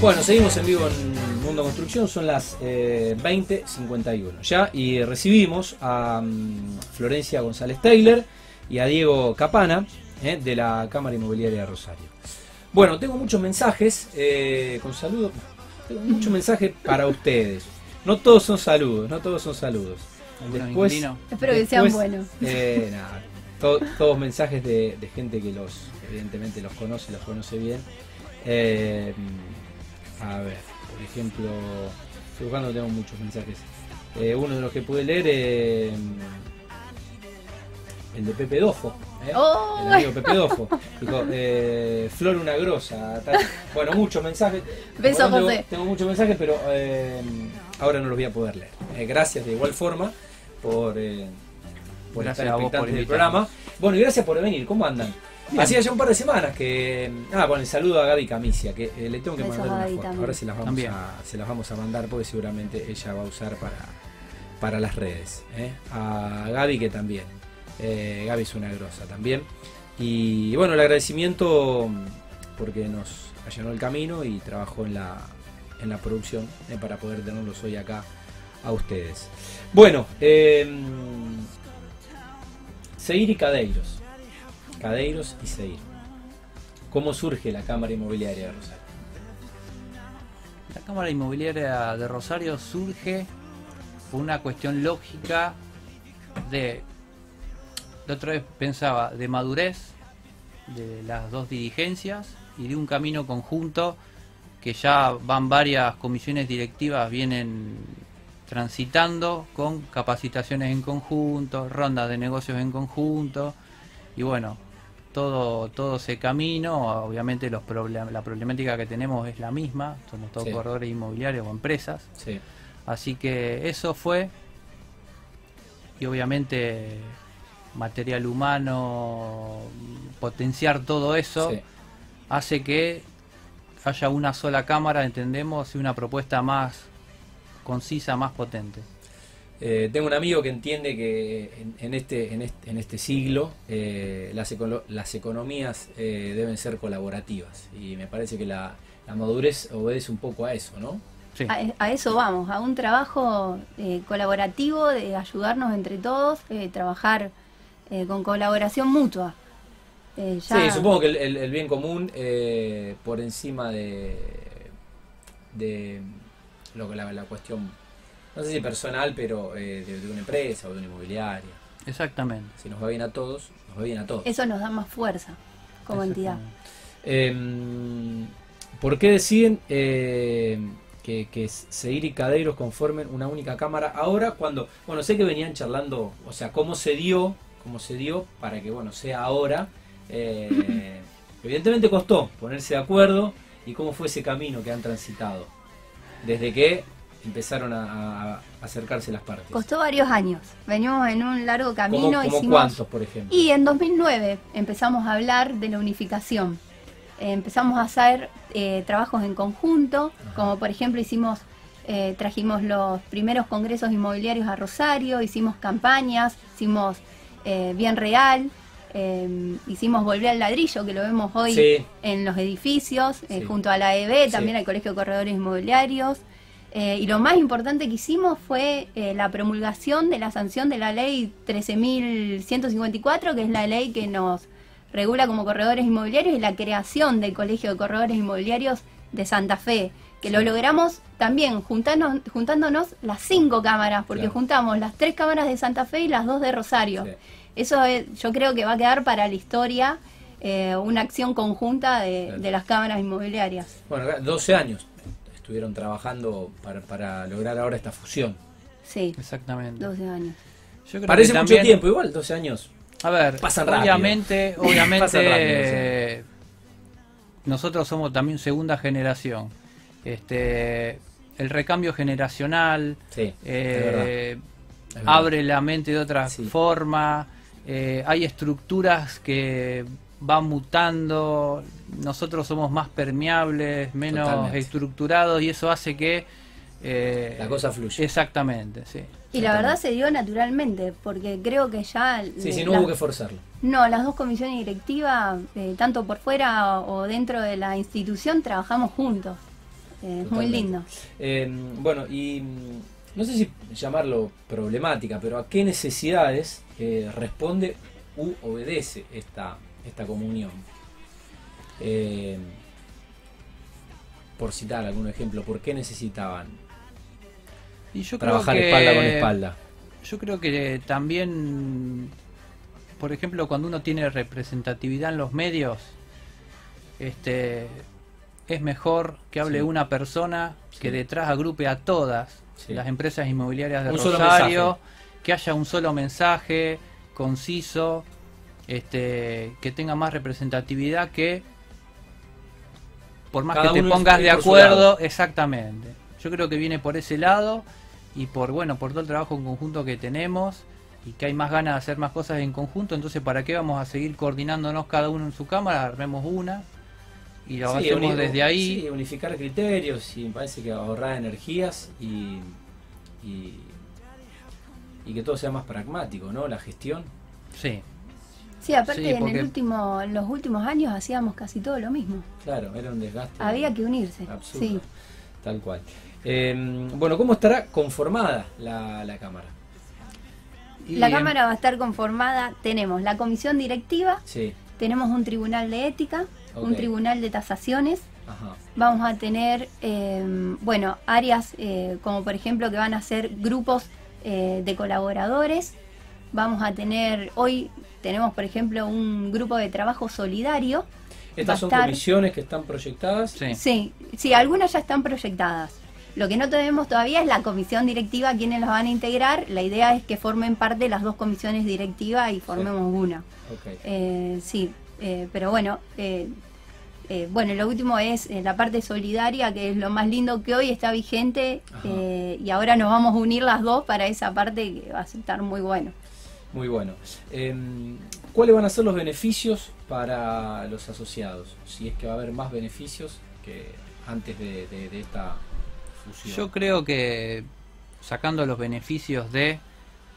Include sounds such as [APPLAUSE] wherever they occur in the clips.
Bueno, seguimos en vivo en Mundo Construcción, son las eh, 20.51 ya y recibimos a mm, Florencia González Taylor y a Diego Capana eh, de la Cámara Inmobiliaria de Rosario. Bueno, tengo muchos mensajes eh, con saludos, tengo muchos mensajes para ustedes. No todos son saludos, no todos son saludos. ¿Alguno Después-? Espero que sean buenos. eh, nada, to- todos mensajes de, de gente que los, evidentemente los conoce, los conoce bien. Eh, a ver, por ejemplo, estoy buscando, tengo muchos mensajes. Eh, uno de los que pude leer, eh, el de Pepe Dofo. ¿eh? ¡Oh! El amigo Pepe Dofo. Dijo, eh, Flor una grosa. tal. Bueno, muchos mensajes. Beso, Bueno, tengo- José. Tengo muchos mensajes, pero eh, ahora no los voy a poder leer. Eh, gracias de igual forma por, eh, por Gracias estar a vos por del programa. Bueno, y gracias por venir. ¿Cómo andan? Hacía ya un par de semanas que. Ah, bueno, el saludo a Gaby Camicia, que eh, le tengo que Besos mandar una foto. también. Ahora se las, vamos También. a, se las vamos a mandar porque seguramente ella va a usar para, para las redes. ¿eh? A Gaby que también. Eh, Gaby es una grosa también. Y bueno, el agradecimiento porque nos allanó el camino y trabajó en la, en la producción eh, para poder tenerlos hoy acá a ustedes. Bueno, eh, Seir y Cadeiros. Cadeiros y Seir. ¿Cómo surge la Cámara Inmobiliaria de Rosario? La Cámara Inmobiliaria de Rosario surge por una cuestión lógica de, la otra vez pensaba, de madurez de las dos dirigencias y de un camino conjunto que ya van varias comisiones directivas, vienen transitando con capacitaciones en conjunto, rondas de negocios en conjunto y bueno, todo, todo ese camino, obviamente los problem- la problemática que tenemos es la misma, somos todos Sí. corredores inmobiliarios o empresas, Sí. así que eso fue, y obviamente material humano, potenciar todo eso, sí. hace que haya una sola cámara, entendemos, y una propuesta más concisa, más potente. Eh, tengo un amigo que entiende que en, en este, en, este, en este siglo eh, las, econo- las economías eh, deben ser colaborativas y me parece que la, la madurez obedece un poco a eso, ¿no? Sí. A, a eso vamos, a un trabajo eh, colaborativo de ayudarnos entre todos, eh, trabajar eh, con colaboración mutua. Eh, ya- Sí, supongo que el, el- el bien común eh, por encima de, de lo que la, la cuestión, no sé si personal, pero eh, de, de una empresa o de una inmobiliaria. Exactamente. Si nos va bien a todos, nos va bien a todos. Eso nos da más fuerza como entidad. Eh, ¿Por qué deciden eh, que, que Seir y Cadeiros conformen una única cámara ahora cuando, bueno, sé que venían charlando, o sea, cómo se dio, cómo se dio para que, bueno, sea ahora. Eh, evidentemente costó ponerse de acuerdo y cómo fue ese camino que han transitado desde que empezaron a, a acercarse las partes. Costó varios años. Venimos en un largo ¿Cómo, camino. cómo hicimos- cuántos, por ejemplo? Y en 2009 empezamos a hablar de la unificación. Eh, empezamos a hacer eh, trabajos en conjunto, Ajá. como por ejemplo hicimos, eh, trajimos los primeros congresos inmobiliarios a Rosario, hicimos campañas, hicimos eh, Bien Real, eh, hicimos Volver al Ladrillo, que lo vemos hoy Sí. en los edificios, eh, Sí. junto a la EB, Sí. también al Colegio de Corredores Inmobiliarios. Eh, y lo más importante que hicimos fue eh, la promulgación de la sanción de la ley 13.154, que es la ley que nos regula como corredores inmobiliarios, y la creación del Colegio de Corredores Inmobiliarios de Santa Fe, que lo logramos también juntándonos, juntándonos las cinco cámaras, porque Claro. juntamos las tres cámaras de Santa Fe y las dos de Rosario. Sí. Eso es- yo creo que va a quedar para la historia eh, una acción conjunta de, Claro. de las cámaras inmobiliarias. Bueno, acá 12 años estuvieron trabajando para, para lograr ahora esta fusión. Sí, Exactamente. 12 años. Yo creo Parece que mucho también- tiempo, igual 12 años. A ver, Pasan rápido. obviamente, [LAUGHS] obviamente Pasan rápido, eh, nosotros somos también segunda generación. Este, el recambio generacional Sí, eh, es abre la mente de otra Sí. forma. eh, hay estructuras que van mutando. Nosotros somos más permeables, menos Totalmente. estructurados y eso hace que eh, La cosa fluye. Exactamente, sí. Y la verdad se dio naturalmente, porque creo que ya... Sí, eh, sí, no la- hubo que forzarlo. No, las dos comisiones directivas, eh, tanto por fuera o dentro de la institución, trabajamos juntos. es muy lindo. Eh, bueno, y mm, no sé si llamarlo problemática, pero ¿a qué necesidades eh, responde u obedece esta, esta comunión? Eh, por citar algún ejemplo, ¿por qué necesitaban Y yo trabajar creo que, espalda con espalda? Yo creo que también, por ejemplo, cuando uno tiene representatividad en los medios, este es mejor que hable Sí. una persona que Sí. detrás agrupe a todas Sí. las empresas inmobiliarias de Un Rosario, que haya un solo mensaje conciso, este, que tenga más representatividad que por más Cada que te pongas de acuerdo, exactamente. Yo creo que viene por ese lado y por bueno, por todo el trabajo en conjunto que tenemos y que hay más ganas de hacer más cosas en conjunto, entonces ¿para qué vamos a seguir coordinándonos cada uno en su cámara? Armemos una y lo Sí, hacemos desde ahí. sí, unificar criterios y me parece que ahorrar energías y, y, y que todo sea más pragmático, ¿no? La gestión. Sí. Sí, aparte Sí, en, el último, en los últimos años hacíamos casi todo lo mismo. Claro, era un desgaste. Había que unirse. absurdo. Sí. Tal cual. Eh, bueno, ¿cómo estará conformada la, la cámara? Y La Cámara va a estar conformada, tenemos la comisión directiva, Sí, tenemos un tribunal de ética, un Ok. tribunal de tasaciones, ajá. vamos a tener, eh, bueno, áreas eh, como por ejemplo que van a ser grupos eh, de colaboradores, vamos a tener, hoy tenemos por ejemplo un grupo de trabajo solidario, Estas son estar- comisiones que están proyectadas. Sí. Sí, sí, algunas ya están proyectadas. Lo que no tenemos todavía es la comisión directiva, quienes las van a integrar. La idea es que formen parte las dos comisiones directivas y formemos una. Eh, sí, eh, pero bueno, eh, eh, bueno, lo último es eh, la parte solidaria, que es lo más lindo que hoy está vigente eh, y ahora nos vamos a unir las dos para esa parte que va a estar muy bueno. Muy bueno. Eh, ¿Cuáles van a ser los beneficios para los asociados? Si es que va a haber más beneficios que antes de, de- de esta fusión. Yo creo que sacando los beneficios de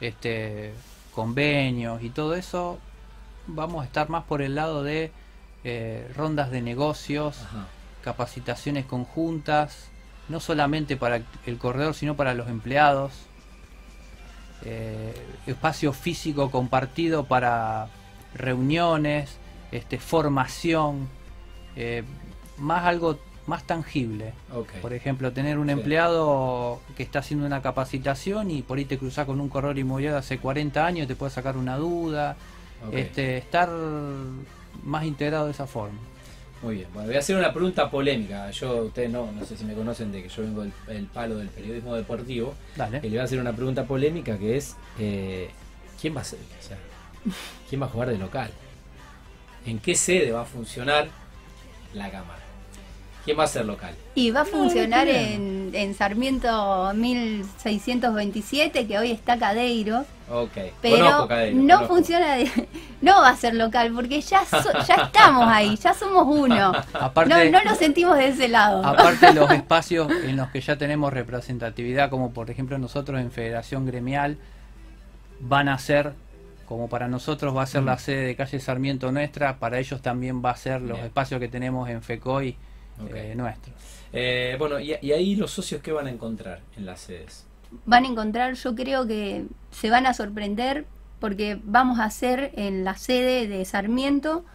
este convenios y todo eso, vamos a estar más por el lado de eh, rondas de negocios, Ajá. capacitaciones conjuntas, no solamente para el corredor, sino para los empleados. Eh, espacio físico compartido para reuniones, este, formación, eh, más algo más tangible. Por ejemplo, tener un Sí. empleado que está haciendo una capacitación y por ahí te cruzás con un corredor inmobiliario hace 40 años y te puede sacar una duda. Este, estar más integrado de esa forma. Muy bien. Bueno, voy a hacer una pregunta polémica. Yo, ustedes no, no sé si me conocen de que yo vengo del el palo del periodismo deportivo. Dale. Y le voy a hacer una pregunta polémica que es eh, ¿quién va a ser? o sea, ¿Quién va a jugar de local? ¿En qué sede va a funcionar la cámara? ¿Quién va a ser local? Y va a No, funcionar no hay en, en Sarmiento 1627, que hoy está Cadeiro. Ok. Pero Conozco Cadeiro, no conozco. funciona, de- [LAUGHS] no va a ser local, porque ya, so- ya estamos ahí, ya somos uno. Aparte, No, no lo sentimos de ese lado. aparte los [LAUGHS] espacios en los que ya tenemos representatividad, como por ejemplo nosotros en Federación Gremial, van a ser, como para nosotros va a ser Mm. la sede de calle Sarmiento nuestra, para ellos también va a ser los Bien. espacios que tenemos en FECOI Ok. eh, nuestros. Eh, bueno, y, y ahí los socios que van a encontrar en las sedes. Van a encontrar, yo creo que se van a sorprender, porque vamos a hacer en la sede de Sarmiento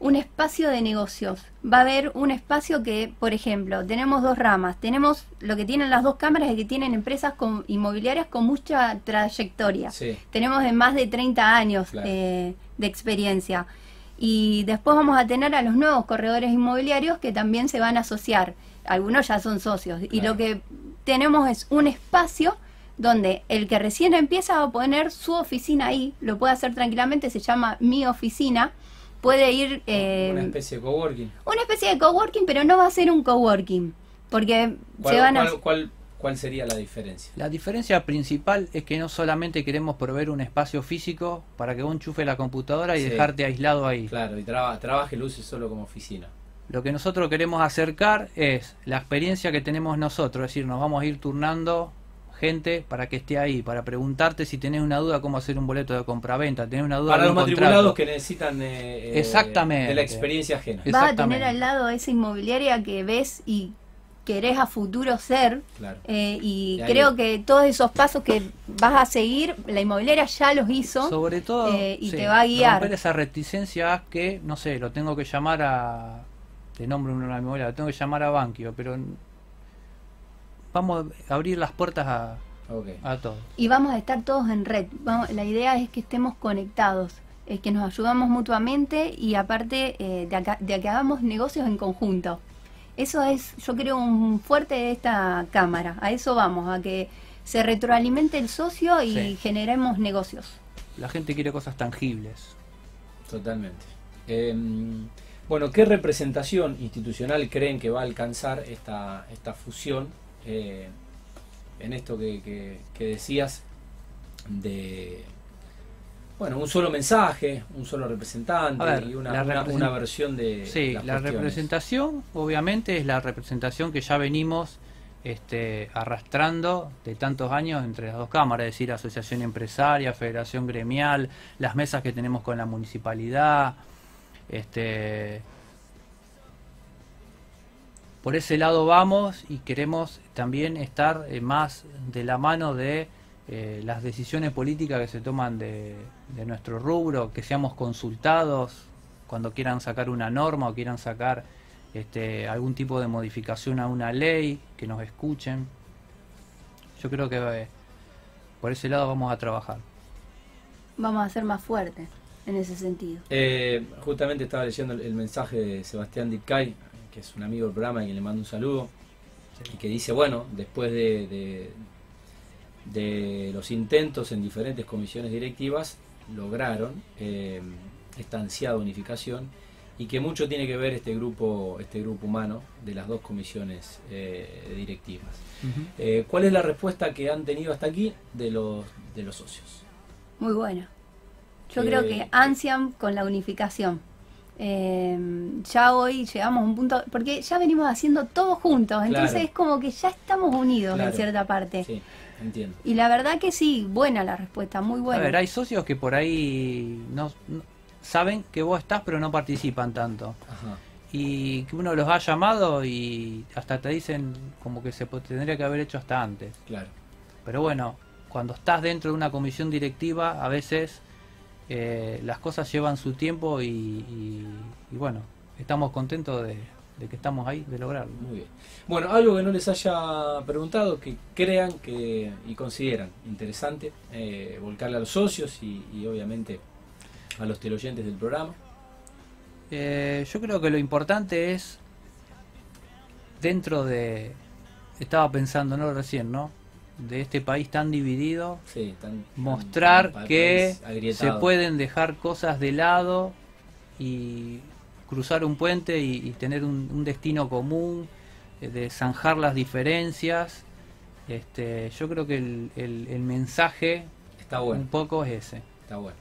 un espacio de negocios. Va a haber un espacio que, por ejemplo, tenemos dos ramas. Tenemos lo que tienen las dos cámaras es que tienen empresas con- inmobiliarias con mucha trayectoria. Sí. Tenemos de más de 30 años Claro. eh, de experiencia. Y después vamos a tener a los nuevos corredores inmobiliarios que también se van a asociar. Algunos ya son socios. Y lo que tenemos es un espacio donde el que recién empieza va a poner su oficina ahí, lo puede hacer tranquilamente, se llama mi oficina. Puede ir eh, Una especie de coworking. una especie de coworking, pero no va a ser un coworking. Porque ¿Cuál, se van a... cuál- cuál- cuál sería la diferencia? La diferencia principal es que no solamente queremos proveer un espacio físico para que vos enchufes la computadora y Sí. dejarte aislado ahí. Claro, y traba- trabaje y lo use solo como oficina. Lo que nosotros queremos acercar es la experiencia que tenemos nosotros, es decir, nos vamos a ir turnando gente para que esté ahí, para preguntarte si tenés una duda cómo hacer un boleto de compraventa, tenés una duda Para de los matriculados contrato. que necesitan eh, eh, Exactamente. de la experiencia ajena. Vas a tener al lado esa inmobiliaria que ves y querés a futuro ser. Claro. eh, y Y ahí- creo que todos esos pasos que vas a seguir, la inmobiliaria ya los hizo. Sobre todo, eh, y sí, te va a guiar. romper esa reticencia a que, no sé, lo tengo que llamar a. Te nombro una memoria, lo tengo que llamar a Banquio, pero. Vamos a abrir las puertas a, a todos. y vamos a estar todos en red. Vamos, la idea es que estemos conectados, es que nos ayudamos mutuamente y aparte eh, de, acá- de que hagamos negocios en conjunto. Eso es, yo creo, un fuerte de esta cámara. A eso vamos, a que se retroalimente el socio y Sí. generemos negocios. La gente quiere cosas tangibles. Totalmente. Eh, bueno, ¿qué representación institucional creen que va a alcanzar esta, esta fusión eh, en esto que, que- que decías de, bueno, un solo mensaje, un solo representante ver, y una, una- versión de Sí, las la cuestiones? representación, obviamente, es la representación que ya venimos este, arrastrando de tantos años entre las dos cámaras, es decir, asociación empresaria, federación gremial, las mesas que tenemos con la municipalidad, este, por ese lado vamos y queremos también estar eh, más de la mano de eh, las decisiones políticas que se toman de, de nuestro rubro, que seamos consultados cuando quieran sacar una norma o quieran sacar este, algún tipo de modificación a una ley, que nos escuchen. Yo creo que eh, por ese lado vamos a trabajar. Vamos a ser más fuertes en ese sentido. Eh, justamente estaba leyendo el, el mensaje de Sebastián Dicay, que es un amigo del programa y que le mando un saludo, y que dice, bueno, después de, de, de los intentos en diferentes comisiones directivas, lograron eh, esta ansiada unificación y que mucho tiene que ver este grupo, este grupo humano de las dos comisiones eh, directivas. Eh, ¿Cuál es la respuesta que han tenido hasta aquí de los, de los socios? Muy buena. Yo Eh, creo que ansian con la unificación. Eh, ya hoy llegamos a un punto, porque ya venimos haciendo todo juntos, entonces Claro. es como que ya estamos unidos Claro. en cierta parte. Sí, entiendo. Y la verdad que sí, buena la respuesta, muy buena. A ver, hay socios que por ahí no, no- saben que vos estás pero no participan tanto. Ajá. Y que uno los ha llamado y hasta te dicen como que se tendría que haber hecho hasta antes. Claro. Pero bueno, cuando estás dentro de una comisión directiva, a veces eh, las cosas llevan su tiempo y, y- y bueno, estamos contentos de, de que estamos ahí, de lograrlo. Muy bien. Bueno, algo que no les haya preguntado, que crean que y consideran interesante eh, volcarle a los socios y, y obviamente a los teleoyentes del programa. Eh, yo creo que lo importante es dentro de, estaba pensando, no recién, ¿no? De este país tan dividido, Sí, tan- mostrar tan- que se pueden dejar cosas de lado y cruzar un puente y, y tener un, un destino común, eh, de zanjar las diferencias. Este, yo creo que el, el- el mensaje Está bueno, un poco es ese. está bueno.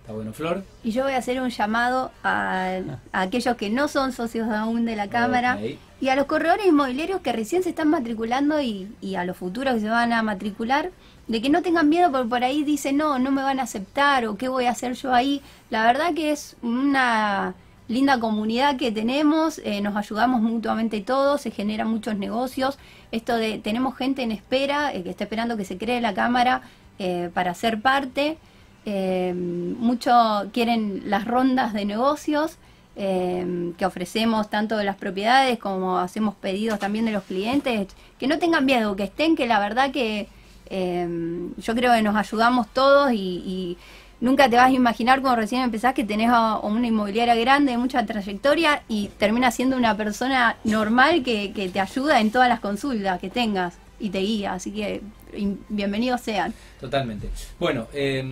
Está bueno, Flor. Y yo voy a hacer un llamado a, a aquellos que no son socios aún de la Cámara y a los corredores inmobiliarios que recién se están matriculando y, y a los futuros que se van a matricular, de que no tengan miedo porque por ahí dicen, no, no me van a aceptar o qué voy a hacer yo ahí. La verdad que es una linda comunidad que tenemos, eh, nos ayudamos mutuamente todos, se generan muchos negocios. Esto de, tenemos gente en espera, eh, que está esperando que se cree la Cámara eh, para ser parte. Eh, mucho quieren las rondas de negocios eh, que ofrecemos tanto de las propiedades como hacemos pedidos también de los clientes, que no tengan miedo, que estén, que la verdad que eh, yo creo que nos ayudamos todos y nunca te vas a imaginar cuando recién empezás que tenés a- a una inmobiliaria grande, de mucha trayectoria y terminas siendo una persona normal que, que te ayuda en todas las consultas que tengas y te guía, así que in- bienvenidos sean. Totalmente. Bueno, eh,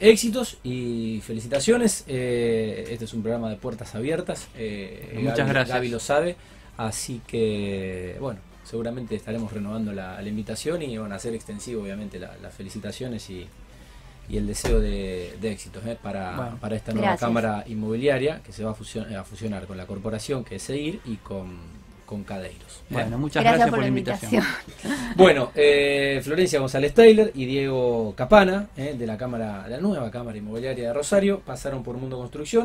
éxitos y felicitaciones. Eh, este es un programa de puertas abiertas. Eh, Muchas Gaby- gracias. Gaby lo sabe. Así que, bueno, seguramente estaremos renovando la, la invitación y van a ser extensivo, obviamente, la- las felicitaciones y, y el deseo de, de éxitos eh, para, Bueno. para esta nueva Gracias. cámara inmobiliaria que se va a, fusion- a fusionar con la corporación que es Seguir y con, con Cadeiros. Bueno, muchas Gracias, gracias, por la invitación. invitación. Bueno, eh, Florencia González Taylor y Diego Capana, eh, de la cámara, la nueva cámara inmobiliaria de Rosario, pasaron por Mundo Construcción.